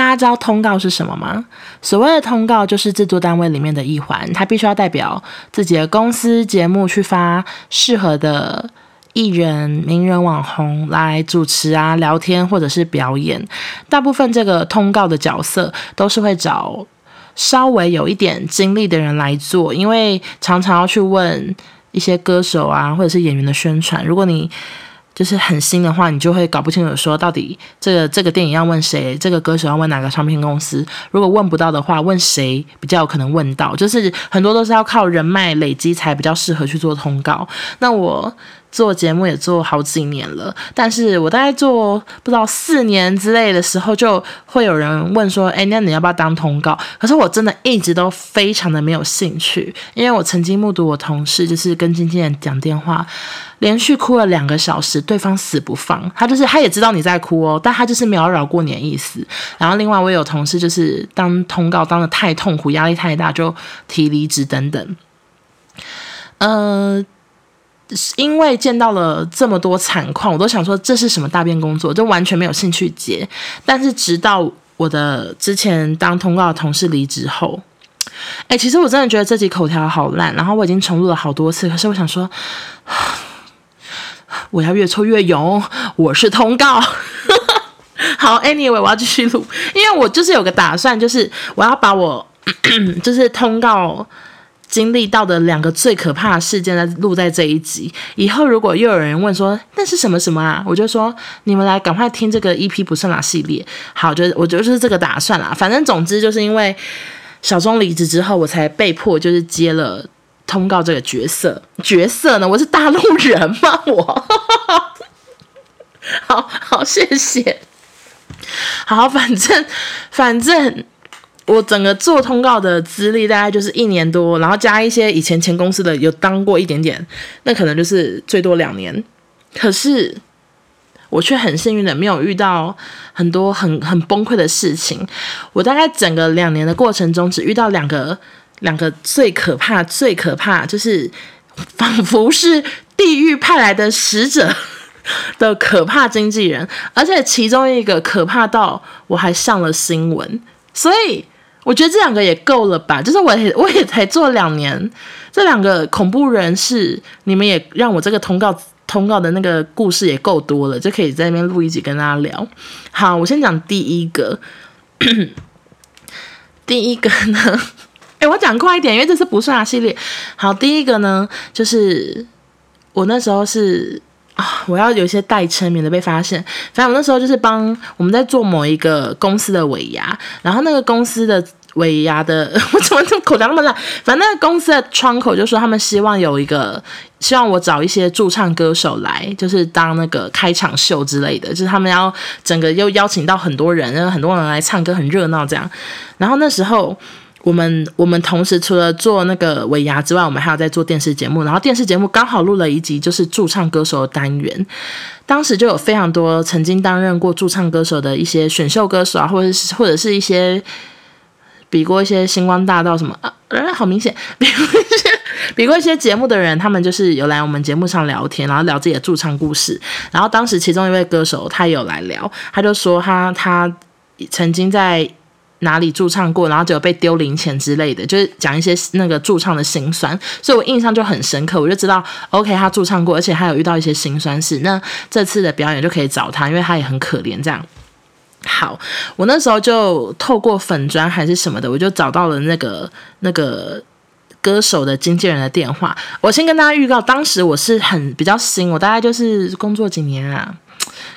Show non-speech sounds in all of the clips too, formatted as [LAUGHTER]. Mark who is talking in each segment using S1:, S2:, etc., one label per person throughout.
S1: 大家知道通告是什么吗？所谓的通告就是制作单位里面的一环，他必须要代表自己的公司节目去发适合的艺人、名人、网红来主持啊、聊天或者是表演。大部分这个通告的角色都是会找稍微有一点经历的人来做，因为常常要去问一些歌手啊或者是演员的宣传。如果你就是很新的话，你就会搞不清楚说到底这个这个电影要问谁，这个歌手要问哪个唱片公司。如果问不到的话，问谁比较有可能问到？就是很多都是要靠人脉累积才比较适合去做通告。那我。做节目也做好几年了，但是我大概做不知道四年之类的时候，就会有人问说：“哎，那你要不要当通告？”可是我真的一直都非常的没有兴趣，因为我曾经目睹我同事就是跟经纪人讲电话，连续哭了两个小时，对方死不放，他就是他也知道你在哭哦，但他就是没有饶过你的意思。然后另外我有同事就是当通告当得太痛苦，压力太大，就提离职等等。呃。因为见到了这么多惨况，我都想说这是什么大便工作，就完全没有兴趣接。但是直到我的之前当通告的同事离职后，哎，其实我真的觉得这集口条好烂，然后我已经重录了好多次。可是我想说，[SIGHS] 我要越挫越勇，我是通告。[LAUGHS] 好，Anyway，我要继续录，因为我就是有个打算，就是我要把我 [CLEARS THROAT] 就是通告。经历到的两个最可怕的事件，在录在这一集。以后如果又有人问说那是什么什么啊，我就说你们来赶快听这个 EP 不算啦系列。好，就我觉得就是这个打算啦。反正总之就是因为小钟离职之后，我才被迫就是接了通告这个角色。角色呢，我是大陆人吗？我，[LAUGHS] 好好谢谢。好，反正反正。我整个做通告的资历大概就是一年多，然后加一些以前前公司的有当过一点点，那可能就是最多两年。可是我却很幸运的没有遇到很多很很崩溃的事情。我大概整个两年的过程中，只遇到两个两个最可怕、最可怕，就是仿佛是地狱派来的使者 [LAUGHS] 的可怕经纪人，而且其中一个可怕到我还上了新闻，所以。我觉得这两个也够了吧，就是我也 [LAUGHS] 我也才做两年，这两个恐怖人士，你们也让我这个通告通告的那个故事也够多了，就可以在那边录一集跟大家聊。好，我先讲第一个，[COUGHS] 第一个呢，[LAUGHS] 哎，我讲快一点，因为这是不算系列。好，第一个呢，就是我那时候是。我要有一些代称，免得被发现。反正我那时候就是帮我们在做某一个公司的尾牙，然后那个公司的尾牙的，[LAUGHS] 我怎么这么口条那么烂？反正那个公司的窗口就说他们希望有一个，希望我找一些驻唱歌手来，就是当那个开场秀之类的，就是他们要整个又邀请到很多人，然后很多人来唱歌，很热闹这样。然后那时候。我们我们同时除了做那个尾牙之外，我们还有在做电视节目。然后电视节目刚好录了一集，就是驻唱歌手的单元。当时就有非常多曾经担任过驻唱歌手的一些选秀歌手啊，或者是或者是一些比过一些星光大道什么啊，好明显，比过一些比过一些节目的人，他们就是有来我们节目上聊天，然后聊自己的驻唱故事。然后当时其中一位歌手他有来聊，他就说他他曾经在。哪里驻唱过，然后就有被丢零钱之类的，就是讲一些那个驻唱的辛酸，所以我印象就很深刻。我就知道，OK，他驻唱过，而且他有遇到一些辛酸事。那这次的表演就可以找他，因为他也很可怜。这样，好，我那时候就透过粉砖还是什么的，我就找到了那个那个歌手的经纪人的电话。我先跟大家预告，当时我是很比较新，我大概就是工作几年啊。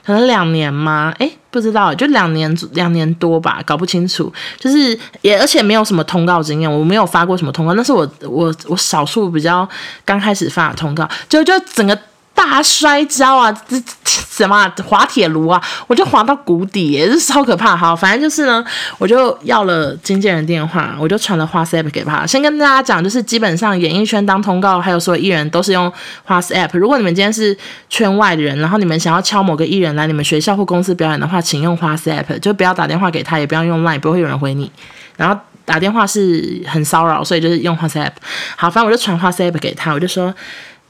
S1: 可能两年吗？诶，不知道，就两年两年多吧，搞不清楚。就是也而且没有什么通告经验，我没有发过什么通告，那是我我我少数比较刚开始发的通告，就就整个。大摔跤啊，这什么，滑铁卢啊，我就滑到谷底也是超可怕。好，反正就是呢，我就要了经纪人电话，我就传了 WhatsApp 给他。先跟大家讲，就是基本上演艺圈当通告，还有所有艺人都是用 WhatsApp。如果你们今天是圈外的人，然后你们想要敲某个艺人来你们学校或公司表演的话，请用 WhatsApp，就不要打电话给他，也不要用 Line，不会有人回你。然后打电话是很骚扰，所以就是用 WhatsApp。好，反正我就传 WhatsApp 给他，我就说。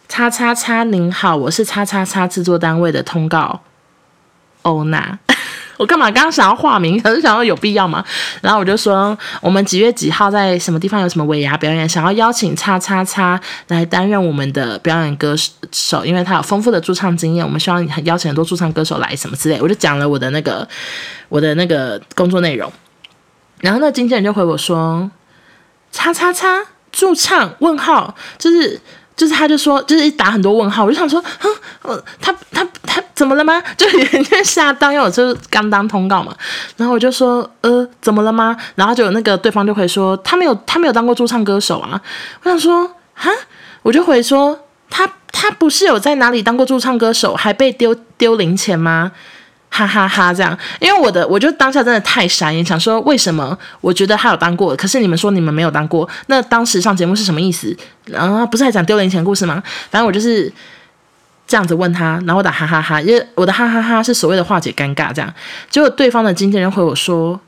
S1: 叉叉叉，您好，我是叉叉叉制作单位的通告欧娜。[LAUGHS] 我干嘛刚刚想要化名，可是想要有必要吗？然后我就说，我们几月几号在什么地方有什么尾牙表演，想要邀请叉叉叉来担任我们的表演歌手，因为他有丰富的驻唱经验，我们希望邀请很多驻唱歌手来什么之类。我就讲了我的那个我的那个工作内容，然后那经纪人就回我说，叉叉叉驻唱问号，就是。就是他就说，就是一打很多问号，我就想说，哼，呃，他他他怎么了吗？[LAUGHS] 就有点吓到，因为我就是刚当通告嘛。然后我就说，呃，怎么了吗？然后就有那个对方就会说，他没有他没有当过驻唱歌手啊。我想说，哈，我就回说，他他不是有在哪里当过驻唱歌手，还被丢丢零钱吗？哈哈哈，这样，因为我的，我就当下真的太傻眼，想说为什么？我觉得他有当过，可是你们说你们没有当过，那当时上节目是什么意思？然后不是还讲丢零钱故事吗？反正我就是这样子问他，然后我打哈哈哈，因为我的哈哈哈是所谓的化解尴尬，这样。结果对方的经纪人回我说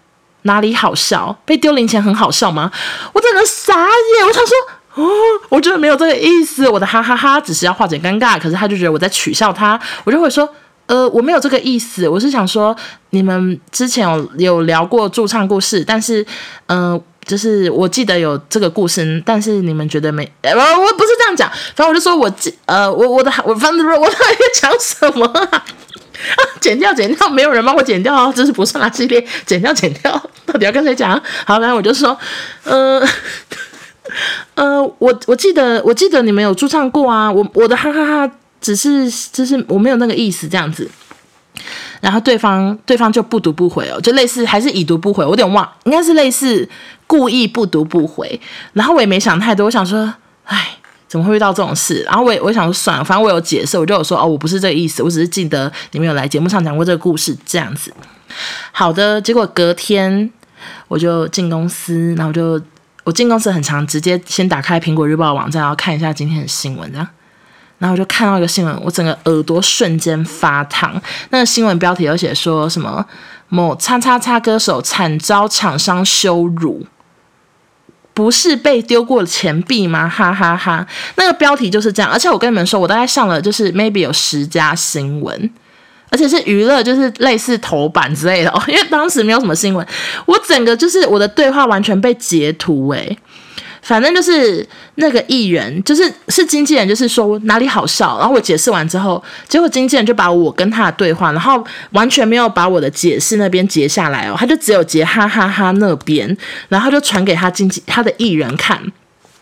S1: 哪里好笑？被丢零钱很好笑吗？我整个傻眼，我想说哦，我觉得没有这个意思，我的哈哈哈只是要化解尴尬，可是他就觉得我在取笑他，我就会说。呃，我没有这个意思，我是想说，你们之前有有聊过驻唱故事，但是，嗯、呃，就是我记得有这个故事，但是你们觉得没？呃，我不是这样讲，反正我就说我记，呃，我我的我反正我到底在讲什么啊？剪掉剪掉，没有人帮我剪掉哦，这是不算垃圾列，剪掉剪掉，到底要跟谁讲？好，反正我就说，呃，呃，我我记得我记得你们有驻唱过啊，我我的哈哈哈。只是就是我没有那个意思这样子，然后对方对方就不读不回哦，就类似还是已读不回，我有点忘，应该是类似故意不读不回。然后我也没想太多，我想说，哎，怎么会遇到这种事？然后我也我想说算了，反正我有解释，我就有说哦，我不是这个意思，我只是记得你们有来节目上讲过这个故事这样子。好的，结果隔天我就进公司，然后就我进公司很长，直接先打开苹果日报网站，然后看一下今天的新闻，这样。然后我就看到一个新闻，我整个耳朵瞬间发烫。那个新闻标题有写说什么某叉叉叉歌手惨遭厂商羞辱，不是被丢过钱币吗？哈哈哈！那个标题就是这样。而且我跟你们说，我大概上了就是 maybe 有十家新闻，而且是娱乐，就是类似头版之类的哦。因为当时没有什么新闻，我整个就是我的对话完全被截图诶。反正就是那个艺人，就是是经纪人，就是说哪里好笑，然后我解释完之后，结果经纪人就把我跟他的对话，然后完全没有把我的解释那边截下来哦，他就只有截哈哈哈那边，然后就传给他经纪他的艺人看。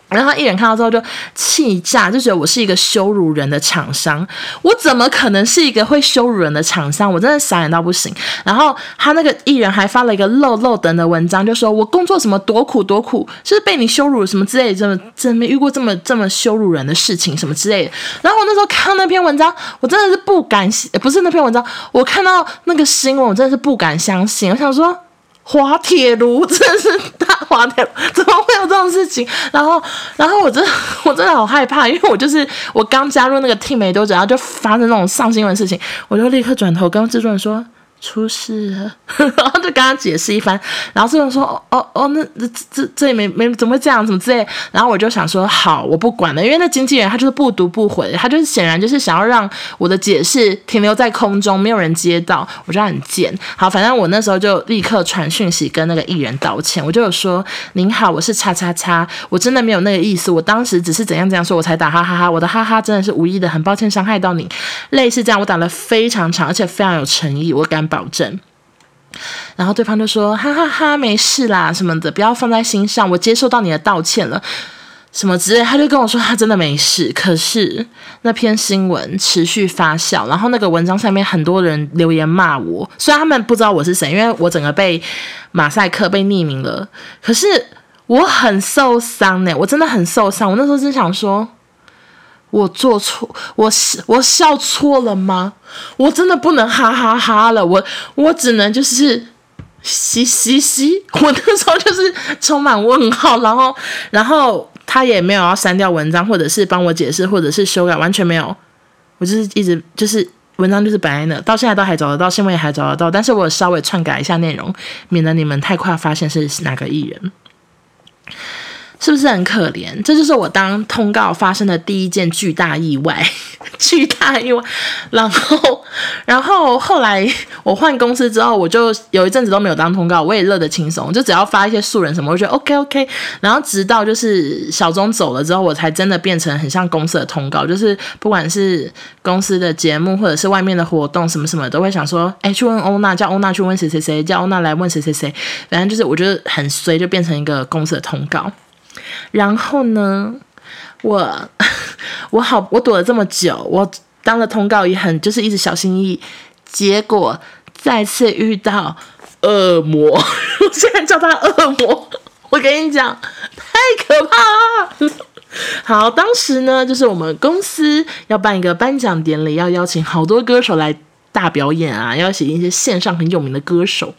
S1: 然后他一眼看到之后就气炸，就觉得我是一个羞辱人的厂商，我怎么可能是一个会羞辱人的厂商？我真的傻眼到不行。然后他那个艺人还发了一个漏漏等的文章，就说我工作什么多苦多苦，就是被你羞辱什么之类的，这么真没遇过这么这么羞辱人的事情什么之类的。然后我那时候看到那篇文章，我真的是不敢，不是那篇文章，我看到那个新闻，我真的是不敢相信，我想说。[LAUGHS] 滑铁卢真的是大滑铁卢，怎么会有这种事情？然后，然后我真的 [LAUGHS] 我真的好害怕，因为我就是我刚加入那个 team 没多久，然后就发生那种上新闻事情，我就立刻转头跟制作人说。出事了，[LAUGHS] 然后就跟他解释一番，然后这种说哦哦哦，那这这这也没没怎么会这样，怎么之类，然后我就想说好，我不管了，因为那经纪人他就是不读不回，他就是显然就是想要让我的解释停留在空中，没有人接到，我就很贱。好，反正我那时候就立刻传讯息跟那个艺人道歉，我就有说您好，我是叉叉叉，我真的没有那个意思，我当时只是怎样怎样说，我才打哈哈哈，我的哈哈真的是无意的，很抱歉伤害到你，类似这样，我打了非常长，而且非常有诚意，我敢。保证，然后对方就说：“哈哈哈，没事啦，什么的，不要放在心上，我接受到你的道歉了，什么之类。”他就跟我说他真的没事。可是那篇新闻持续发酵，然后那个文章下面很多人留言骂我，虽然他们不知道我是谁，因为我整个被马赛克、被匿名了。可是我很受伤呢，我真的很受伤。我那时候真想说。我做错，我我笑错了吗？我真的不能哈哈哈了，我我只能就是嘻嘻嘻。我那时候就是充满问号，然后然后他也没有要删掉文章，或者是帮我解释，或者是修改，完全没有。我就是一直就是文章就是摆在那，到现在都还找得到，新闻也还找得到，但是我稍微篡改一下内容，免得你们太快发现是哪个艺人。是不是很可怜？这就是我当通告发生的第一件巨大意外，[LAUGHS] 巨大意外。然后，然后后来我换公司之后，我就有一阵子都没有当通告，我也乐得轻松，就只要发一些素人什么，我觉得 OK OK。然后直到就是小钟走了之后，我才真的变成很像公司的通告，就是不管是公司的节目或者是外面的活动什么什么，都会想说，哎，去问欧娜，叫欧娜去问谁谁谁，叫欧娜来问谁谁谁，反正就是我觉得很衰，就变成一个公司的通告。然后呢，我 [LAUGHS] 我好，我躲了这么久，我当了通告也很就是一直小心翼翼，结果再次遇到恶魔，[LAUGHS] 我现在叫他恶魔，我跟你讲，太可怕了。好，当时呢，就是我们公司要办一个颁奖典礼，要邀请好多歌手来大表演啊，要请一些线上很有名的歌手。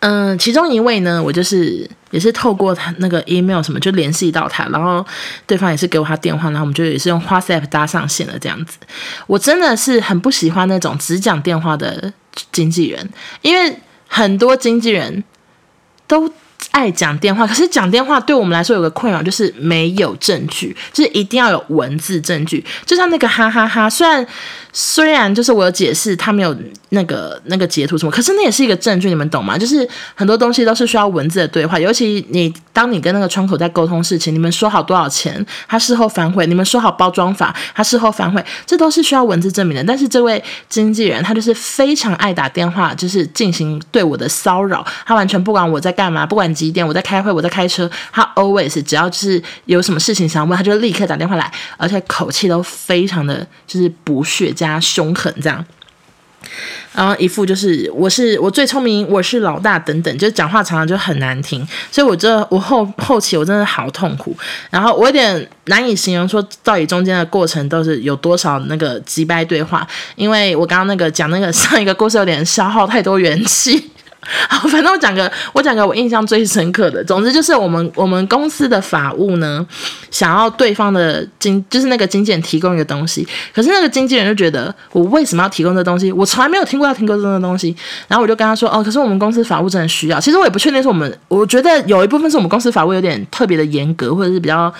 S1: 嗯，其中一位呢，我就是也是透过他那个 email 什么就联系到他，然后对方也是给我他电话，然后我们就也是用 WhatsApp 搭上线了这样子。我真的是很不喜欢那种只讲电话的经纪人，因为很多经纪人都爱讲电话，可是讲电话对我们来说有个困扰，就是没有证据，就是一定要有文字证据。就像那个哈哈哈，虽然。虽然就是我有解释，他没有那个那个截图什么，可是那也是一个证据，你们懂吗？就是很多东西都是需要文字的对话，尤其你当你跟那个窗口在沟通事情，你们说好多少钱，他事后反悔，你们说好包装法，他事后反悔，这都是需要文字证明的。但是这位经纪人他就是非常爱打电话，就是进行对我的骚扰，他完全不管我在干嘛，不管几点我在开会，我在开车，他 always 只要是有什么事情想问，他就立刻打电话来，而且口气都非常的就是不屑。加凶狠这样，然后一副就是我是我最聪明，我是老大等等，就讲话常常就很难听，所以我这我后后期我真的好痛苦，然后我有点难以形容说到底中间的过程都是有多少那个击败对话，因为我刚刚那个讲那个 [LAUGHS] 上一个故事有点消耗太多元气。[LAUGHS] 好，反正我讲个，我讲个我印象最深刻的。总之就是我们我们公司的法务呢，想要对方的经，就是那个经纪人提供一个东西，可是那个经纪人就觉得我为什么要提供这东西？我从来没有听过要提供这个东西。然后我就跟他说，哦，可是我们公司法务真的需要。其实我也不确定是我们，我觉得有一部分是我们公司法务有点特别的严格，或者是比较。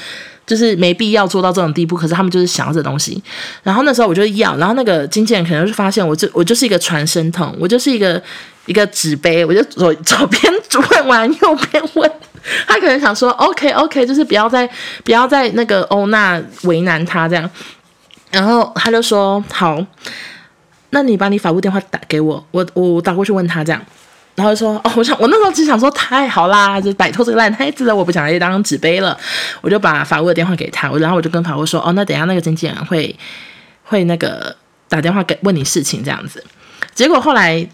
S1: 就是没必要做到这种地步，可是他们就是想要这东西。然后那时候我就要，然后那个经纪人可能就发现我就我就是一个传声筒，我就是一个一个纸杯，我就左左边问完右边问。他可能想说，OK OK，就是不要再不要再那个欧娜为难他这样。然后他就说好，那你把你法务电话打给我，我我打过去问他这样。然后就说哦，我想我那时候只想说太好啦，就摆脱这个烂摊子了，我不想再当纸杯了，我就把法务的电话给他，我然后我就跟法务说哦，那等下那个经纪人会会那个打电话给问你事情这样子。结果后来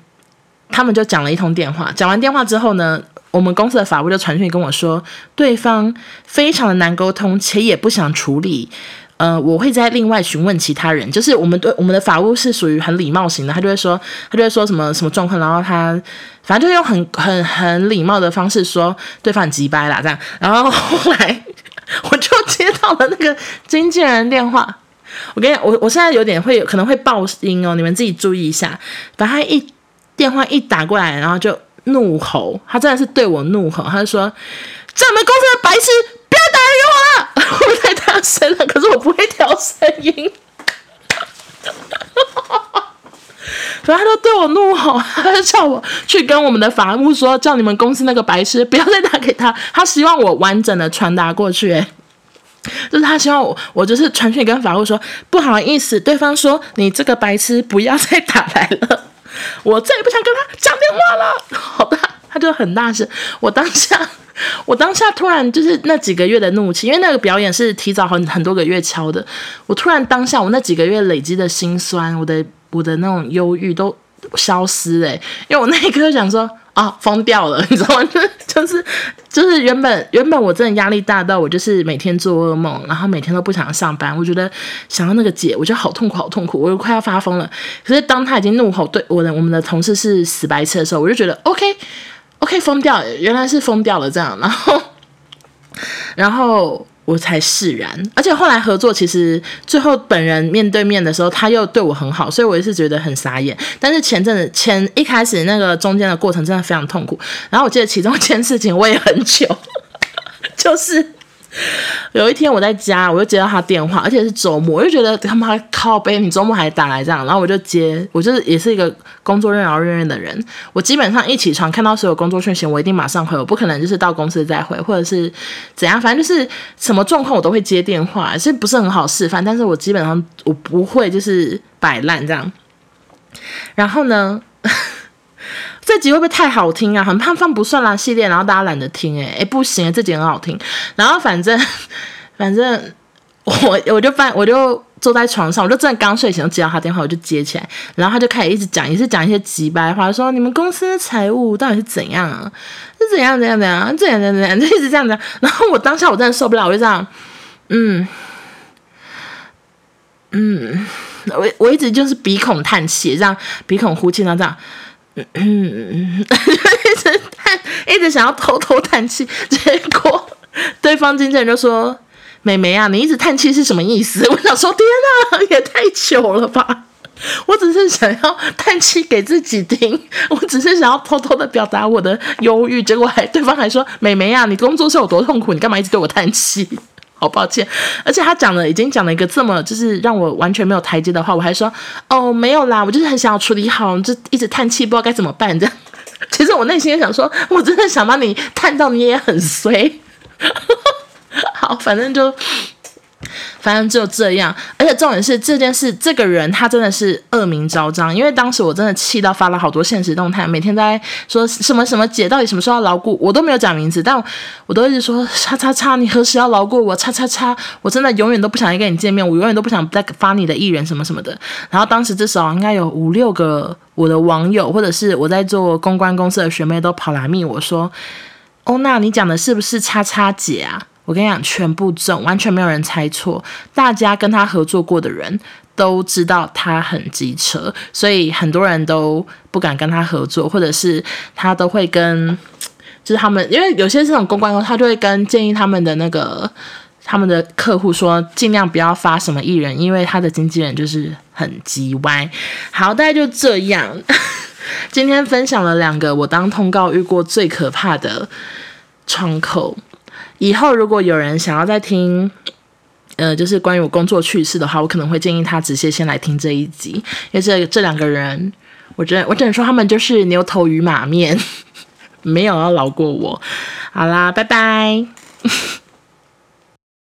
S1: 他们就讲了一通电话，讲完电话之后呢，我们公司的法务就传讯跟我说，对方非常的难沟通，且也不想处理。呃，我会再另外询问其他人，就是我们对我们的法务是属于很礼貌型的，他就会说，他就会说什么什么状况，然后他反正就用很很很礼貌的方式说对方很急掰啦这样，然后后来我就接到了那个经纪人电话，我跟你，我我现在有点会可能会爆音哦，你们自己注意一下，把他一电话一打过来，然后就怒吼，他真的是对我怒吼，他就说，在我们公司的白痴，不要打给我了。我太大声了，可是我不会调声音。[LAUGHS] 然后他就对我怒吼，他就叫我去跟我们的法务说，叫你们公司那个白痴不要再打给他。他希望我完整的传达过去，就是他希望我，我就是传讯跟法务说，不好意思，对方说你这个白痴不要再打来了，我再也不想跟他讲电话了。[LAUGHS] 好吧，他就很大声，我当下。我当下突然就是那几个月的怒气，因为那个表演是提早很很多个月敲的。我突然当下，我那几个月累积的心酸，我的我的那种忧郁都消失了。因为我那一刻想说啊，疯掉了，[LAUGHS] 你知道吗？就 [LAUGHS] 就是就是原本原本我真的压力大到我就是每天做噩梦，然后每天都不想上班。我觉得想要那个姐，我觉得好痛苦，好痛苦，我就快要发疯了。可是当他已经怒吼对我的我们的同事是死白痴的时候，我就觉得 OK。OK，疯掉，原来是疯掉了这样，然后，然后我才释然。而且后来合作，其实最后本人面对面的时候，他又对我很好，所以我也是觉得很傻眼。但是前阵子前一开始那个中间的过程真的非常痛苦。然后我记得其中一件事情我也很糗，[LAUGHS] 就是 [LAUGHS] 有一天我在家，我就接到他电话，而且是周末，我就觉得他妈靠背，你周末还打来这样，然后我就接，我就是也是一个工作任劳任怨的人，我基本上一起床看到所有工作讯息，我一定马上回，我不可能就是到公司再回，或者是怎样，反正就是什么状况我都会接电话，其实不是很好示范，但是我基本上我不会就是摆烂这样，然后呢？这集会不会太好听啊？很怕放不算啦系列，然后大家懒得听诶，诶不行，这集很好听。然后反正 [LAUGHS] 反正 [LAUGHS] 我我就翻我就坐在床上，我就真的刚睡醒，接到他电话，我就接起来，然后他就开始一直讲，也是讲一些机掰话，说你们公司的财务到底是怎样啊？是怎样怎样怎样怎样怎样怎样，就一直这样讲。然后我当下我真的受不了，我就这样，嗯嗯，我我一直就是鼻孔叹气，这样鼻孔呼气，然后这样。嗯嗯，一直叹，一直想要偷偷叹气，[LAUGHS] 结果对方经纪人就说：“美眉啊，你一直叹气是什么意思？” [LAUGHS] 我想说：“天哪，[LAUGHS] 也太久了吧！”我只是想要叹气给自己听，我只是想要偷偷的表达我的忧郁，结果还对方还说：“美眉啊，你工作是有多痛苦？你干嘛一直对我叹气？”好抱歉，而且他讲了，已经讲了一个这么就是让我完全没有台阶的话，我还说哦没有啦，我就是很想要处理好，就一直叹气，不知道该怎么办这样。[LAUGHS] 其实我内心也想说，我真的想把你叹到你也很衰。[LAUGHS] 好，反正就。反正就这样，而且重点是这件事，这个人他真的是恶名昭彰。因为当时我真的气到发了好多现实动态，每天在说什么什么姐到底什么时候要牢固我，都没有讲名字，但我，都一直说叉叉叉，你何时要牢固我？叉叉叉，我真的永远都不想再跟你见面，我永远都不想再发你的艺人什么什么的。然后当时至少应该有五六个我的网友，或者是我在做公关公司的学妹都跑来密我说，欧娜，你讲的是不是叉叉姐啊？我跟你讲，全部中，完全没有人猜错。大家跟他合作过的人都知道他很机车，所以很多人都不敢跟他合作，或者是他都会跟，就是他们，因为有些这种公关公，他就会跟建议他们的那个他们的客户说，尽量不要发什么艺人，因为他的经纪人就是很机歪。好，大概就这样。[LAUGHS] 今天分享了两个我当通告遇过最可怕的窗口。以后如果有人想要再听，呃，就是关于我工作趣事的话，我可能会建议他直接先来听这一集，因为这这两个人，我只能我只能说他们就是牛头与马面，[LAUGHS] 没有要饶过我。好啦，拜拜。